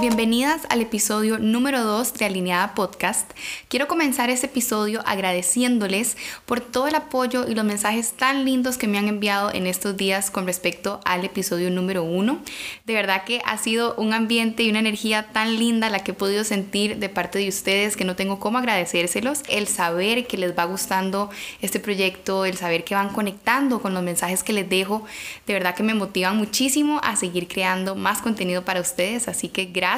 Bienvenidas al episodio número 2 de Alineada Podcast. Quiero comenzar este episodio agradeciéndoles por todo el apoyo y los mensajes tan lindos que me han enviado en estos días con respecto al episodio número 1. De verdad que ha sido un ambiente y una energía tan linda la que he podido sentir de parte de ustedes que no tengo cómo agradecérselos. El saber que les va gustando este proyecto, el saber que van conectando con los mensajes que les dejo, de verdad que me motivan muchísimo a seguir creando más contenido para ustedes. Así que gracias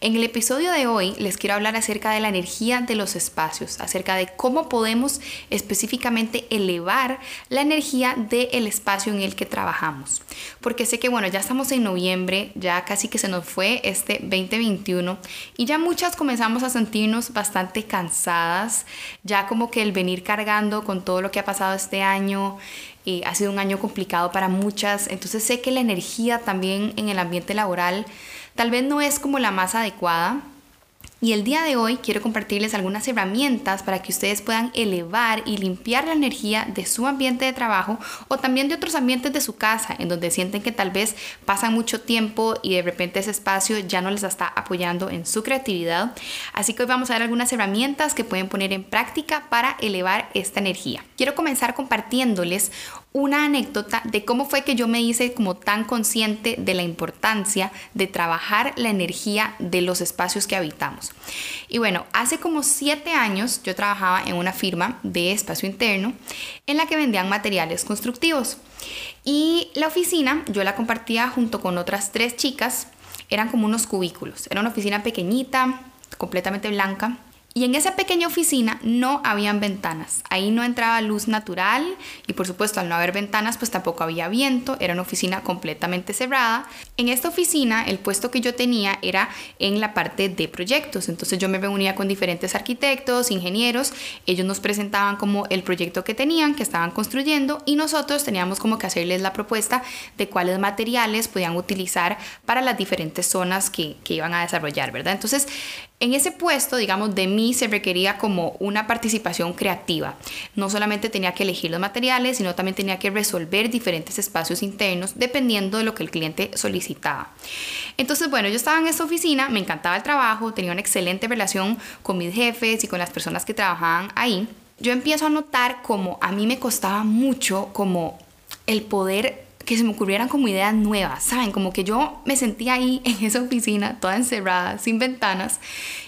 En el episodio de hoy les quiero hablar acerca de la energía de los espacios, acerca de cómo podemos específicamente elevar la energía del espacio en el que trabajamos. Porque sé que, bueno, ya estamos en noviembre, ya casi que se nos fue este 2021 y ya muchas comenzamos a sentirnos bastante cansadas, ya como que el venir cargando con todo lo que ha pasado este año, y ha sido un año complicado para muchas, entonces sé que la energía también en el ambiente laboral tal vez no es como la más adecuada. Y el día de hoy quiero compartirles algunas herramientas para que ustedes puedan elevar y limpiar la energía de su ambiente de trabajo o también de otros ambientes de su casa, en donde sienten que tal vez pasan mucho tiempo y de repente ese espacio ya no les está apoyando en su creatividad. Así que hoy vamos a ver algunas herramientas que pueden poner en práctica para elevar esta energía. Quiero comenzar compartiéndoles una anécdota de cómo fue que yo me hice como tan consciente de la importancia de trabajar la energía de los espacios que habitamos. Y bueno, hace como siete años yo trabajaba en una firma de espacio interno en la que vendían materiales constructivos. Y la oficina yo la compartía junto con otras tres chicas, eran como unos cubículos, era una oficina pequeñita, completamente blanca, y en esa pequeña oficina no habían ventanas. Ahí no entraba luz natural y por supuesto al no haber ventanas pues tampoco había viento. Era una oficina completamente cerrada. En esta oficina el puesto que yo tenía era en la parte de proyectos. Entonces yo me reunía con diferentes arquitectos, ingenieros. Ellos nos presentaban como el proyecto que tenían, que estaban construyendo y nosotros teníamos como que hacerles la propuesta de cuáles materiales podían utilizar para las diferentes zonas que, que iban a desarrollar, ¿verdad? Entonces en ese puesto, digamos, de mí se requería como una participación creativa. No solamente tenía que elegir los materiales, sino también tenía que resolver diferentes espacios internos dependiendo de lo que el cliente solicitaba. Entonces, bueno, yo estaba en esta oficina, me encantaba el trabajo, tenía una excelente relación con mis jefes y con las personas que trabajaban ahí. Yo empiezo a notar como a mí me costaba mucho como el poder que se me ocurrieran como ideas nuevas, ¿saben? Como que yo me sentía ahí en esa oficina, toda encerrada, sin ventanas,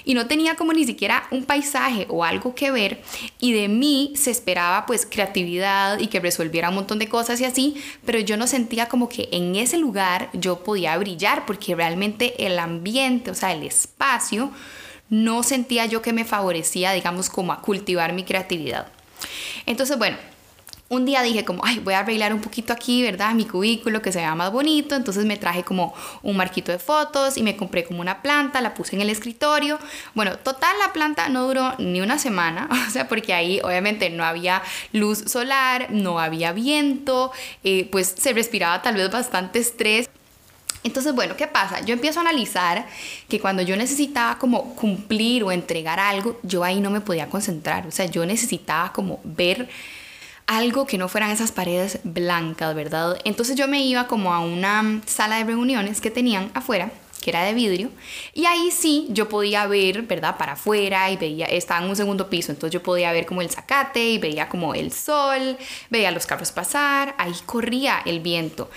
y no tenía como ni siquiera un paisaje o algo que ver, y de mí se esperaba pues creatividad y que resolviera un montón de cosas y así, pero yo no sentía como que en ese lugar yo podía brillar, porque realmente el ambiente, o sea, el espacio, no sentía yo que me favorecía, digamos, como a cultivar mi creatividad. Entonces, bueno, un día dije como, ay, voy a arreglar un poquito aquí, ¿verdad? Mi cubículo que se vea más bonito. Entonces me traje como un marquito de fotos y me compré como una planta, la puse en el escritorio. Bueno, total la planta no duró ni una semana, o sea, porque ahí obviamente no había luz solar, no había viento, eh, pues se respiraba tal vez bastante estrés. Entonces, bueno, ¿qué pasa? Yo empiezo a analizar que cuando yo necesitaba como cumplir o entregar algo, yo ahí no me podía concentrar. O sea, yo necesitaba como ver algo que no fueran esas paredes blancas, ¿verdad? Entonces yo me iba como a una sala de reuniones que tenían afuera que era de vidrio, y ahí sí yo podía ver, ¿verdad? Para afuera y veía, estaba en un segundo piso, entonces yo podía ver como el zacate y veía como el sol, veía los carros pasar, ahí corría el viento.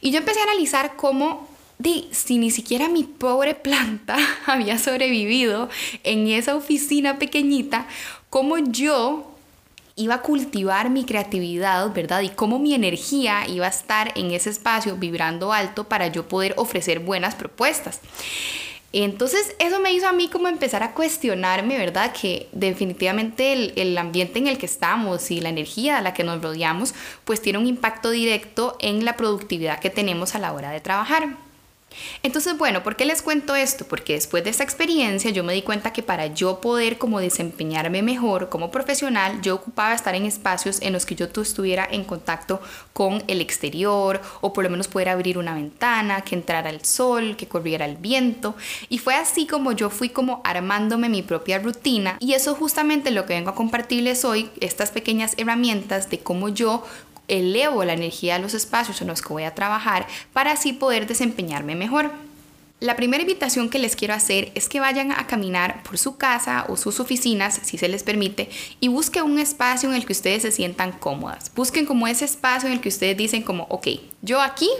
Y yo empecé a analizar cómo de, si ni siquiera mi pobre planta había sobrevivido en esa oficina pequeñita, cómo yo iba a cultivar mi creatividad, ¿verdad? Y cómo mi energía iba a estar en ese espacio vibrando alto para yo poder ofrecer buenas propuestas. Entonces eso me hizo a mí como empezar a cuestionarme, ¿verdad? Que definitivamente el, el, ambiente en el que estamos y la energía a la que nos rodeamos, pues tiene un impacto directo en la productividad que tenemos a la hora de trabajar. Entonces, bueno, ¿por qué les cuento esto? Porque después de esta experiencia yo me di cuenta que para yo poder como desempeñarme mejor como profesional, yo ocupaba estar en espacios en los que yo estuviera en contacto con el exterior o por lo menos poder abrir una ventana, que entrara el sol, que corriera el viento. Y fue así como yo fui como armándome mi propia rutina y eso justamente lo que vengo a compartirles hoy, estas pequeñas herramientas de cómo yo elevo la energía de los espacios en los que voy a trabajar para así poder desempeñarme mejor. La primera invitación que les quiero hacer es que vayan a caminar por su casa o sus oficinas, si se les permite, y busquen un espacio en el que ustedes se sientan cómodas. Busquen como ese espacio en el que ustedes dicen como, ok, yo aquí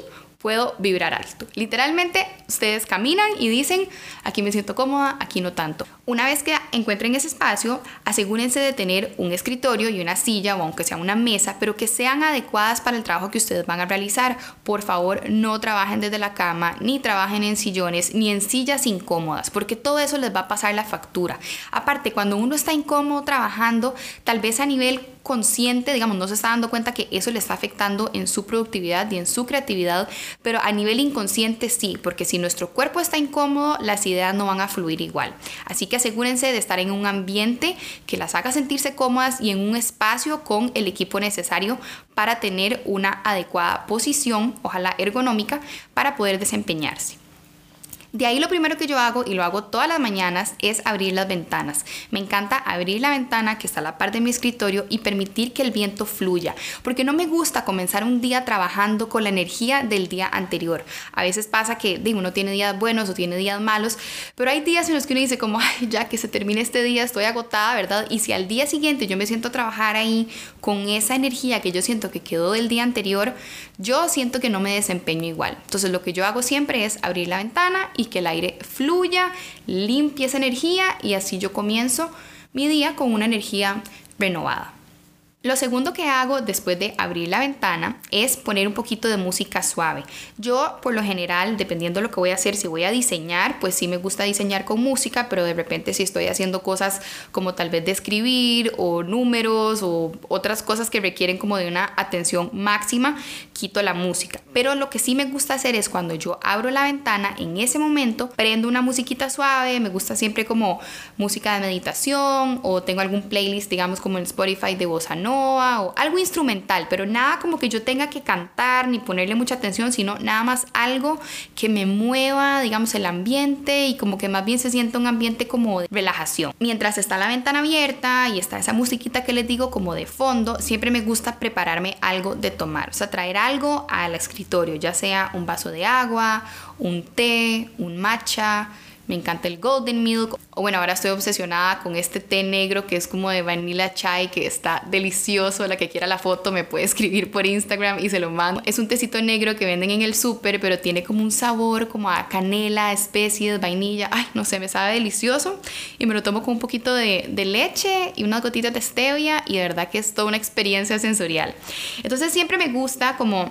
puedo vibrar alto. Literalmente, ustedes caminan y dicen, aquí me siento cómoda, aquí no tanto. Una vez que encuentren ese espacio, asegúrense de tener un escritorio y una silla o aunque sea una mesa, pero que sean adecuadas para el trabajo que ustedes van a realizar. Por favor, no trabajen desde la cama, ni trabajen en sillones, ni en sillas incómodas, porque todo eso les va a pasar la factura. Aparte, cuando uno está incómodo trabajando, tal vez a nivel consciente, digamos, no se está dando cuenta que eso le está afectando en su productividad y en su creatividad, pero a nivel inconsciente sí, porque si nuestro cuerpo está incómodo, las ideas no van a fluir igual. Así que asegúrense de estar en un ambiente que las haga sentirse cómodas y en un espacio con el equipo necesario para tener una adecuada posición, ojalá ergonómica, para poder desempeñarse. De ahí lo primero que yo hago, y lo hago todas las mañanas, es abrir las ventanas. Me encanta abrir la ventana que está a la par de mi escritorio y permitir que el viento fluya, porque no me gusta comenzar un día trabajando con la energía del día anterior. A veces pasa que digo, uno tiene días buenos o tiene días malos, pero hay días en los que uno dice como, ay, ya que se termine este día, estoy agotada, ¿verdad? Y si al día siguiente yo me siento a trabajar ahí con esa energía que yo siento que quedó del día anterior, yo siento que no me desempeño igual. Entonces lo que yo hago siempre es abrir la ventana y que el aire fluya, limpie esa energía y así yo comienzo mi día con una energía renovada. Lo segundo que hago después de abrir la ventana es poner un poquito de música suave. Yo por lo general, dependiendo de lo que voy a hacer, si voy a diseñar, pues sí me gusta diseñar con música, pero de repente si estoy haciendo cosas como tal vez de escribir o números o otras cosas que requieren como de una atención máxima, quito la música. Pero lo que sí me gusta hacer es cuando yo abro la ventana, en ese momento prendo una musiquita suave, me gusta siempre como música de meditación o tengo algún playlist, digamos como en Spotify de bossa nova o algo instrumental, pero nada como que yo tenga que cantar ni ponerle mucha atención, sino nada más algo que me mueva, digamos, el ambiente y como que más bien se sienta un ambiente como de relajación. Mientras está la ventana abierta y está esa musiquita que les digo como de fondo, siempre me gusta prepararme algo de tomar, o sea, traer algo al escritorio, ya sea un vaso de agua, un té, un matcha, me encanta el golden milk. O bueno, ahora estoy obsesionada con este té negro que es como de vanilla chai, que está delicioso. La que quiera la foto me puede escribir por Instagram y se lo mando. Es un tecito negro que venden en el súper, pero tiene como un sabor como a canela, especies, vainilla. Ay, no sé, me sabe delicioso. Y me lo tomo con un poquito de, de leche y unas gotitas de stevia y de verdad que es toda una experiencia sensorial. Entonces siempre me gusta como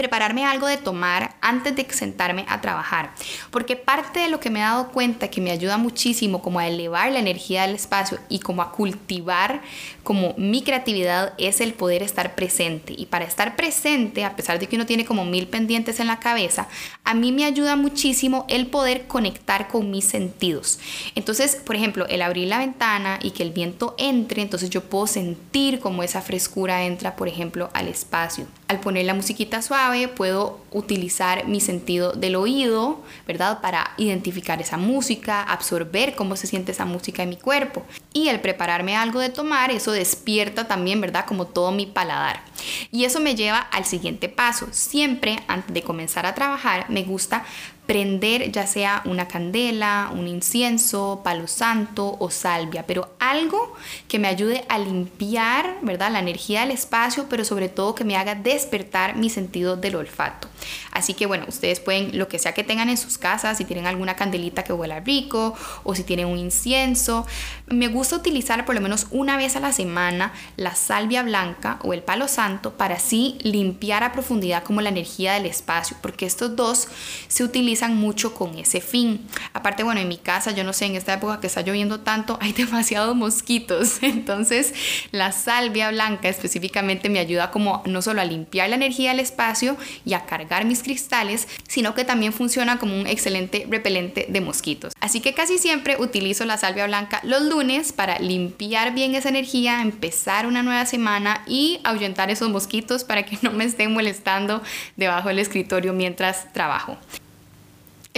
prepararme algo de tomar antes de sentarme a trabajar, porque parte de lo que me he dado cuenta que me ayuda muchísimo como a elevar la energía del espacio y como a cultivar como mi creatividad es el poder estar presente y para estar presente, a pesar de que uno tiene como mil pendientes en la cabeza, a mí me ayuda muchísimo el poder conectar con mis sentidos. Entonces, por ejemplo, el abrir la ventana y que el viento entre, entonces yo puedo sentir como esa frescura entra, por ejemplo, al espacio. Al poner la musiquita suave, puedo utilizar mi sentido del oído, ¿verdad? Para identificar esa música, absorber cómo se siente esa música en mi cuerpo. Y el prepararme algo de tomar, eso despierta también, ¿verdad? Como todo mi paladar. Y eso me lleva al siguiente paso. Siempre antes de comenzar a trabajar me gusta prender ya sea una candela, un incienso, palo santo o salvia, pero algo que me ayude a limpiar, ¿verdad? La energía del espacio, pero sobre todo que me haga despertar mi sentido del olfato. Así que bueno, ustedes pueden, lo que sea que tengan en sus casas, si tienen alguna candelita que huela rico o si tienen un incienso, me gusta utilizar por lo menos una vez a la semana la salvia blanca o el palo santo para así limpiar a profundidad como la energía del espacio, porque estos dos se utilizan mucho con ese fin. Aparte, bueno, en mi casa, yo no sé, en esta época que está lloviendo tanto, hay demasiados mosquitos, entonces la salvia blanca específicamente me ayuda como no solo a limpiar la energía del espacio y a cargar mis cristales, sino que también funciona como un excelente repelente de mosquitos. Así que casi siempre utilizo la salvia blanca los lunes para limpiar bien esa energía, empezar una nueva semana y ahuyentar esos mosquitos para que no me estén molestando debajo del escritorio mientras trabajo.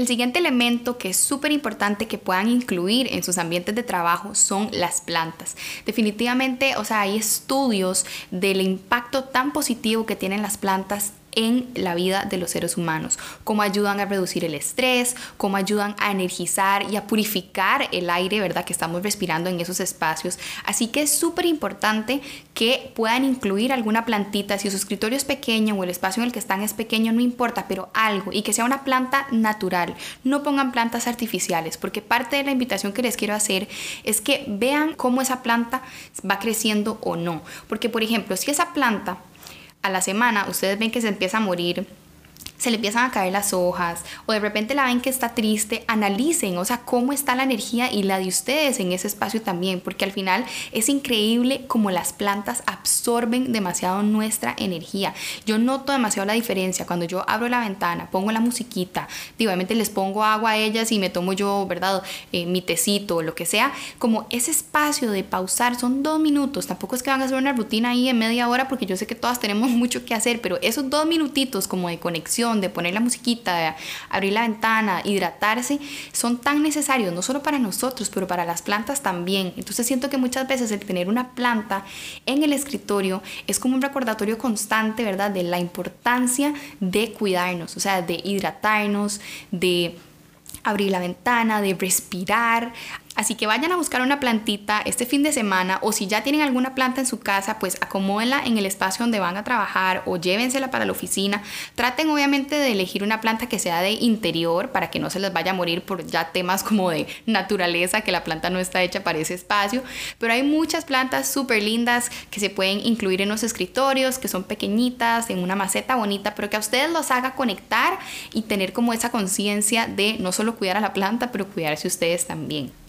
El siguiente elemento que es súper importante que puedan incluir en sus ambientes de trabajo son las plantas. Definitivamente, o sea, hay estudios del impacto tan positivo que tienen las plantas en la vida de los seres humanos, cómo ayudan a reducir el estrés, cómo ayudan a energizar y a purificar el aire, ¿verdad? Que estamos respirando en esos espacios. Así que es súper importante que puedan incluir alguna plantita, si su escritorio es pequeño o el espacio en el que están es pequeño, no importa, pero algo y que sea una planta natural. No pongan plantas artificiales, porque parte de la invitación que les quiero hacer es que vean cómo esa planta va creciendo o no. Porque, por ejemplo, si esa planta a la semana ustedes ven que se empieza a morir, se le empiezan a caer las hojas o de repente la ven que está triste, analicen, o sea, cómo está la energía y la de ustedes en ese espacio también, porque al final es increíble como las plantas absorben demasiado nuestra energía. Yo noto demasiado la diferencia cuando yo abro la ventana, pongo la musiquita, obviamente les pongo agua a ellas y me tomo yo, ¿verdad? Eh, mi tecito o lo que sea, como ese espacio de pausar son dos minutos, tampoco es que van a hacer una rutina ahí en media hora porque yo sé que todas tenemos mucho que hacer, pero esos dos minutitos como de conexión, de poner la musiquita, de abrir la ventana, hidratarse, son tan necesarios, no solo para nosotros, pero para las plantas también. Entonces siento que muchas veces el tener una planta en el escritorio es como un recordatorio constante, ¿verdad? De la importancia de cuidarnos, o sea, de hidratarnos, de abrir la ventana, de respirar, Así que vayan a buscar una plantita este fin de semana o si ya tienen alguna planta en su casa, pues acomódenla en el espacio donde van a trabajar o llévensela para la oficina. Traten obviamente de elegir una planta que sea de interior para que no se les vaya a morir por ya temas como de naturaleza, que la planta no está hecha para ese espacio. Pero hay muchas plantas súper lindas que se pueden incluir en los escritorios, que son pequeñitas, en una maceta bonita, pero que a ustedes los haga conectar y tener como esa conciencia de no solo cuidar a la planta, pero cuidarse ustedes también.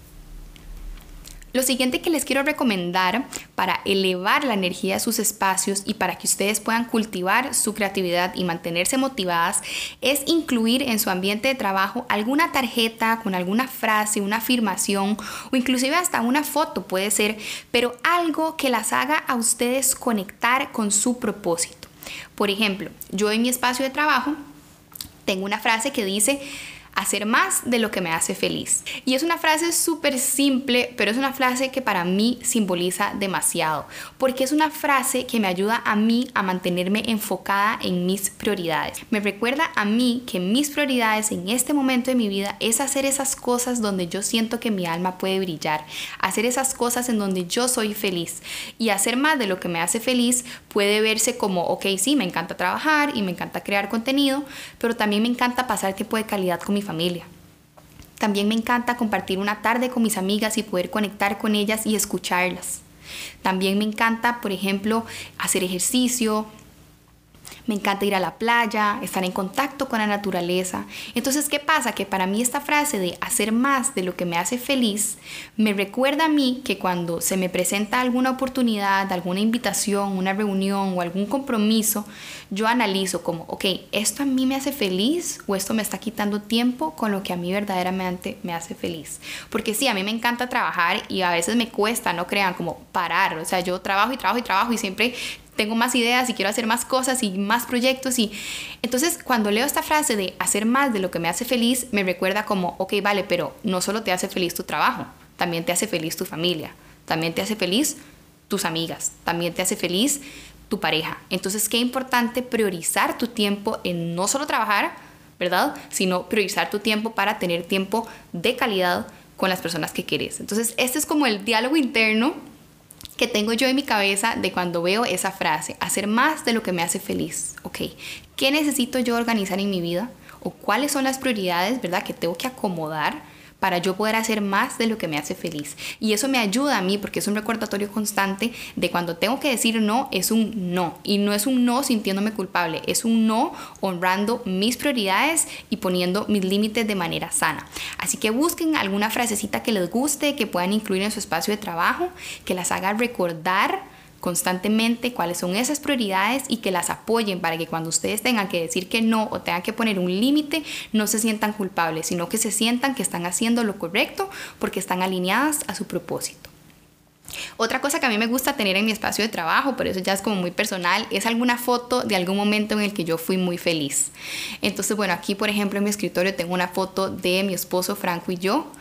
Lo siguiente que les quiero recomendar para elevar la energía de sus espacios y para que ustedes puedan cultivar su creatividad y mantenerse motivadas es incluir en su ambiente de trabajo alguna tarjeta con alguna frase, una afirmación o inclusive hasta una foto puede ser, pero algo que las haga a ustedes conectar con su propósito. Por ejemplo, yo en mi espacio de trabajo tengo una frase que dice, hacer más de lo que me hace feliz. Y es una frase súper simple, pero es una frase que para mí simboliza demasiado, porque es una frase que me ayuda a mí a mantenerme enfocada en mis prioridades. Me recuerda a mí que mis prioridades en este momento de mi vida es hacer esas cosas donde yo siento que mi alma puede brillar, hacer esas cosas en donde yo soy feliz y hacer más de lo que me hace feliz puede verse como, ok, sí, me encanta trabajar y me encanta crear contenido, pero también me encanta pasar tiempo de calidad con mi familia. También me encanta compartir una tarde con mis amigas y poder conectar con ellas y escucharlas. También me encanta, por ejemplo, hacer ejercicio, me encanta ir a la playa, estar en contacto con la naturaleza. Entonces, ¿qué pasa? Que para mí esta frase de hacer más de lo que me hace feliz me recuerda a mí que cuando se me presenta alguna oportunidad, alguna invitación, una reunión o algún compromiso, yo analizo como, ok, ¿esto a mí me hace feliz o esto me está quitando tiempo con lo que a mí verdaderamente me hace feliz? Porque sí, a mí me encanta trabajar y a veces me cuesta, no crean, como parar. O sea, yo trabajo y trabajo y trabajo y siempre tengo más ideas y quiero hacer más cosas y más proyectos y entonces cuando leo esta frase de hacer más de lo que me hace feliz, me recuerda como, ok, vale, pero no solo te hace feliz tu trabajo, también te hace feliz tu familia, también te hace feliz tus amigas, también te hace feliz tu pareja. Entonces, qué importante priorizar tu tiempo en no solo trabajar, ¿verdad? Sino priorizar tu tiempo para tener tiempo de calidad con las personas que quieres. Entonces, este es como el diálogo interno que tengo yo en mi cabeza de cuando veo esa frase, hacer más de lo que me hace feliz. Ok, ¿qué necesito yo organizar en mi vida? ¿O cuáles son las prioridades, verdad, que tengo que acomodar para yo poder hacer más de lo que me hace feliz. Y eso me ayuda a mí porque es un recordatorio constante de cuando tengo que decir no, es un no. Y no es un no sintiéndome culpable, es un no honrando mis prioridades y poniendo mis límites de manera sana. Así que busquen alguna frasecita que les guste, que puedan incluir en su espacio de trabajo, que las haga recordar constantemente cuáles son esas prioridades y que las apoyen para que cuando ustedes tengan que decir que no o tengan que poner un límite, no se sientan culpables, sino que se sientan que están haciendo lo correcto porque están alineadas a su propósito. Otra cosa que a mí me gusta tener en mi espacio de trabajo, pero eso ya es como muy personal, es alguna foto de algún momento en el que yo fui muy feliz. Entonces, bueno, aquí por ejemplo en mi escritorio tengo una foto de mi esposo Franco y yo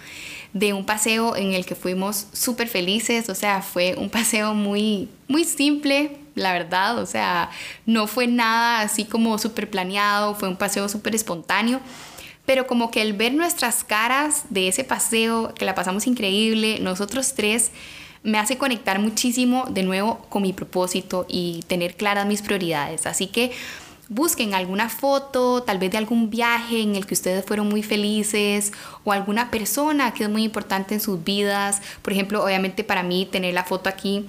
de un paseo en el que fuimos súper felices, o sea, fue un paseo muy, muy simple, la verdad, o sea, no fue nada así como súper planeado, fue un paseo súper espontáneo, pero como que el ver nuestras caras de ese paseo, que la pasamos increíble, nosotros tres, me hace conectar muchísimo de nuevo con mi propósito y tener claras mis prioridades. Así que busquen alguna foto, tal vez de algún viaje en el que ustedes fueron muy felices o alguna persona que es muy importante en sus vidas. Por ejemplo, obviamente para mí tener la foto aquí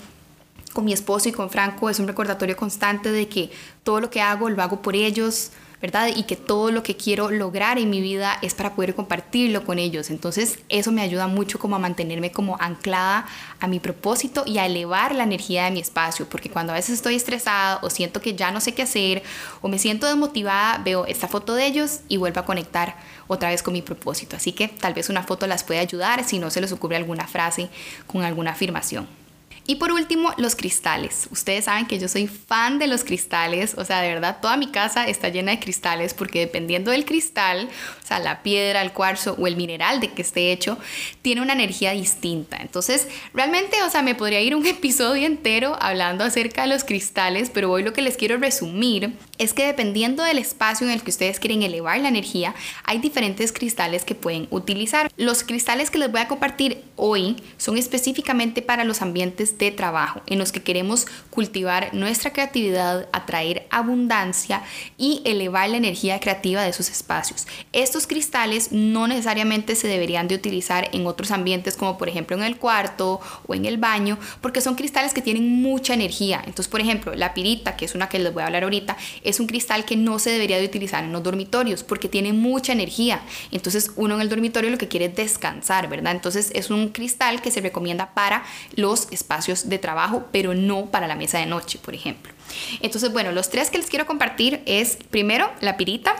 con mi esposo y con Franco es un recordatorio constante de que todo lo que hago lo hago por ellos, ¿verdad? Y que todo lo que quiero lograr en mi vida es para poder compartirlo con ellos. Entonces eso me ayuda mucho como a mantenerme como anclada a mi propósito y a elevar la energía de mi espacio, porque cuando a veces estoy estresada o siento que ya no sé qué hacer o me siento desmotivada, veo esta foto de ellos y vuelvo a conectar otra vez con mi propósito. Así que tal vez una foto las puede ayudar si no se les ocurre alguna frase con alguna afirmación. Y por último, los cristales. Ustedes saben que yo soy fan de los cristales, o sea, de verdad, toda mi casa está llena de cristales porque dependiendo del cristal, o sea, la piedra, el cuarzo o el mineral de que esté hecho, tiene una energía distinta. Entonces, realmente, o sea, me podría ir un episodio entero hablando acerca de los cristales, pero hoy lo que les quiero resumir es que dependiendo del espacio en el que ustedes quieren elevar la energía, hay diferentes cristales que pueden utilizar. Los cristales que les voy a compartir hoy son específicamente para los ambientes de trabajo, en los que queremos cultivar nuestra creatividad, atraer abundancia y elevar la energía creativa de esos espacios. Estos cristales no necesariamente se deberían de utilizar en otros ambientes como por ejemplo en el cuarto o en el baño, porque son cristales que tienen mucha energía. Entonces, por ejemplo, la pirita, que es una que les voy a hablar ahorita, es un cristal que no se debería de utilizar en los dormitorios porque tiene mucha energía. Entonces, uno en el dormitorio lo que quiere es descansar, ¿verdad? Entonces, es un cristal que se recomienda para los espacios de trabajo, pero no para la mesa de noche, por ejemplo. Entonces, bueno, los tres que les quiero compartir es primero la pirita,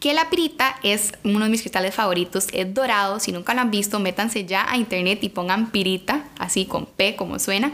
que la pirita es uno de mis cristales favoritos, es dorado, si nunca lo han visto, métanse ya a internet y pongan pirita, así con P como suena.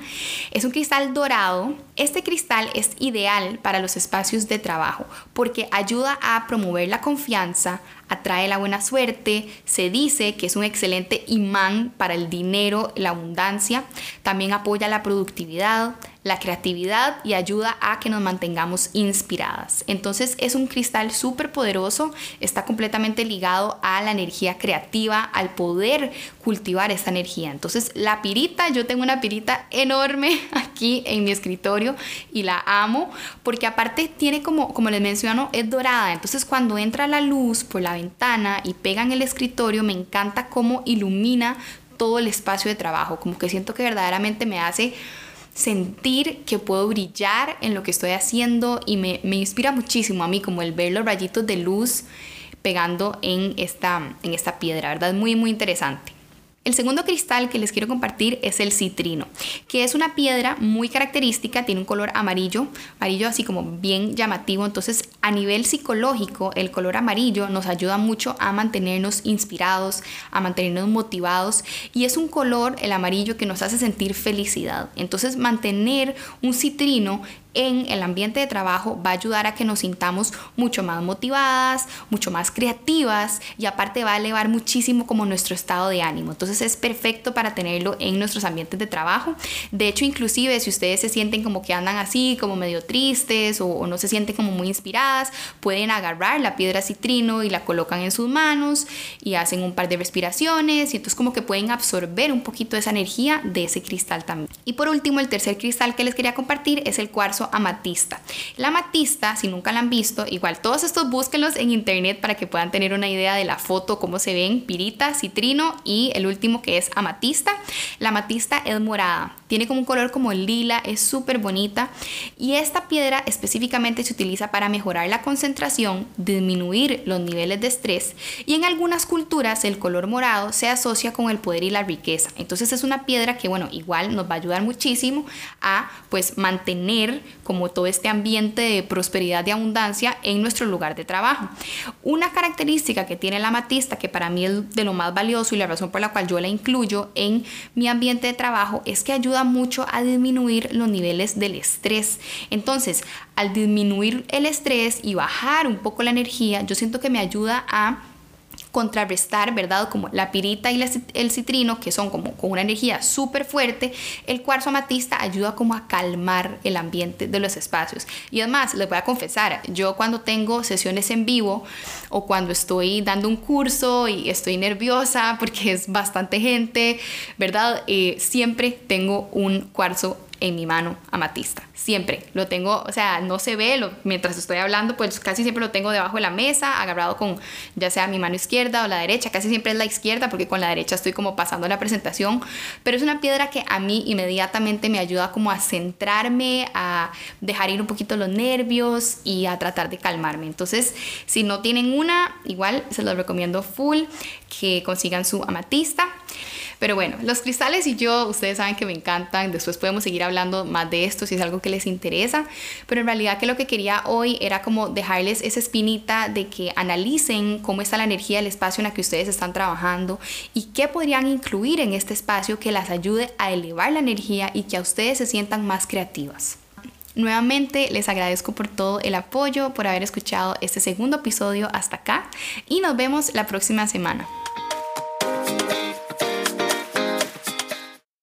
Es un cristal dorado. Este cristal es ideal para los espacios de trabajo porque ayuda a promover la confianza, atrae la buena suerte, se dice que es un excelente imán para el dinero, la abundancia, también apoya la productividad, la creatividad y ayuda a que nos mantengamos inspiradas. Entonces es un cristal súper poderoso, está completamente ligado a la energía creativa, al poder cultivar esta energía. Entonces la pirita, yo tengo una pirita enorme aquí en mi escritorio y la amo porque aparte tiene como, como les menciono, es dorada. Entonces cuando entra la luz por la ventana y pega en el escritorio, me encanta cómo ilumina todo el espacio de trabajo, como que siento que verdaderamente me hace sentir que puedo brillar en lo que estoy haciendo y me, inspira muchísimo a mí como el ver los rayitos de luz pegando en esta, en esta piedra, ¿verdad? Muy, muy interesante. El segundo cristal que les quiero compartir es el citrino, que es una piedra muy característica, tiene un color amarillo, amarillo así como bien llamativo, entonces a nivel psicológico el color amarillo nos ayuda mucho a mantenernos inspirados, a mantenernos motivados y es un color, el amarillo, que nos hace sentir felicidad. Entonces mantener un citrino en el ambiente de trabajo va a ayudar a que nos sintamos mucho más motivadas, mucho más creativas y aparte va a elevar muchísimo como nuestro estado de ánimo. Entonces es perfecto para tenerlo en nuestros ambientes de trabajo. De hecho, inclusive si ustedes se sienten como que andan así, como medio tristes o, no se sienten como muy inspiradas, pueden agarrar la piedra citrino y la colocan en sus manos y hacen un par de respiraciones y entonces como que pueden absorber un poquito esa energía de ese cristal también. Y por último, el tercer cristal que les quería compartir es el cuarzo amatista. La amatista, si nunca la han visto, igual todos estos búsquenlos en internet para que puedan tener una idea de la foto, cómo se ven, pirita, citrino y el último que es amatista. La amatista es morada, tiene como un color como lila, es súper bonita y esta piedra específicamente se utiliza para mejorar la concentración, disminuir los niveles de estrés y en algunas culturas el color morado se asocia con el poder y la riqueza. Entonces es una piedra que bueno, igual nos va a ayudar muchísimo a pues mantener como todo este ambiente de prosperidad y abundancia en nuestro lugar de trabajo. Una característica que tiene la amatista, que para mí es de lo más valioso y la razón por la cual yo la incluyo en mi ambiente de trabajo, es que ayuda mucho a disminuir los niveles del estrés. Entonces, al disminuir el estrés y bajar un poco la energía, yo siento que me ayuda a contrarrestar, ¿verdad? Como la pirita y el citrino, que son como con una energía súper fuerte, el cuarzo amatista ayuda como a calmar el ambiente de los espacios. Y además, les voy a confesar, yo cuando tengo sesiones en vivo o cuando estoy dando un curso y estoy nerviosa porque es bastante gente, ¿verdad? Eh, siempre tengo un cuarzo en mi mano amatista. Siempre lo tengo, o sea, no se ve lo, mientras estoy hablando, pues casi siempre lo tengo debajo de la mesa, agarrado con ya sea mi mano izquierda o la derecha, casi siempre es la izquierda porque con la derecha estoy como pasando la presentación, pero es una piedra que a mí inmediatamente me ayuda como a centrarme, a dejar ir un poquito los nervios y a tratar de calmarme. Entonces, si no tienen una, igual se los recomiendo full que consigan su amatista. Pero bueno, los cristales y yo, ustedes saben que me encantan, después podemos seguir hablando más de esto si es algo que les interesa, pero en realidad que lo que quería hoy era como dejarles esa espinita de que analicen cómo está la energía del espacio en el que ustedes están trabajando y qué podrían incluir en este espacio que las ayude a elevar la energía y que a ustedes se sientan más creativas. Nuevamente les agradezco por todo el apoyo, por haber escuchado este segundo episodio hasta acá y nos vemos la próxima semana.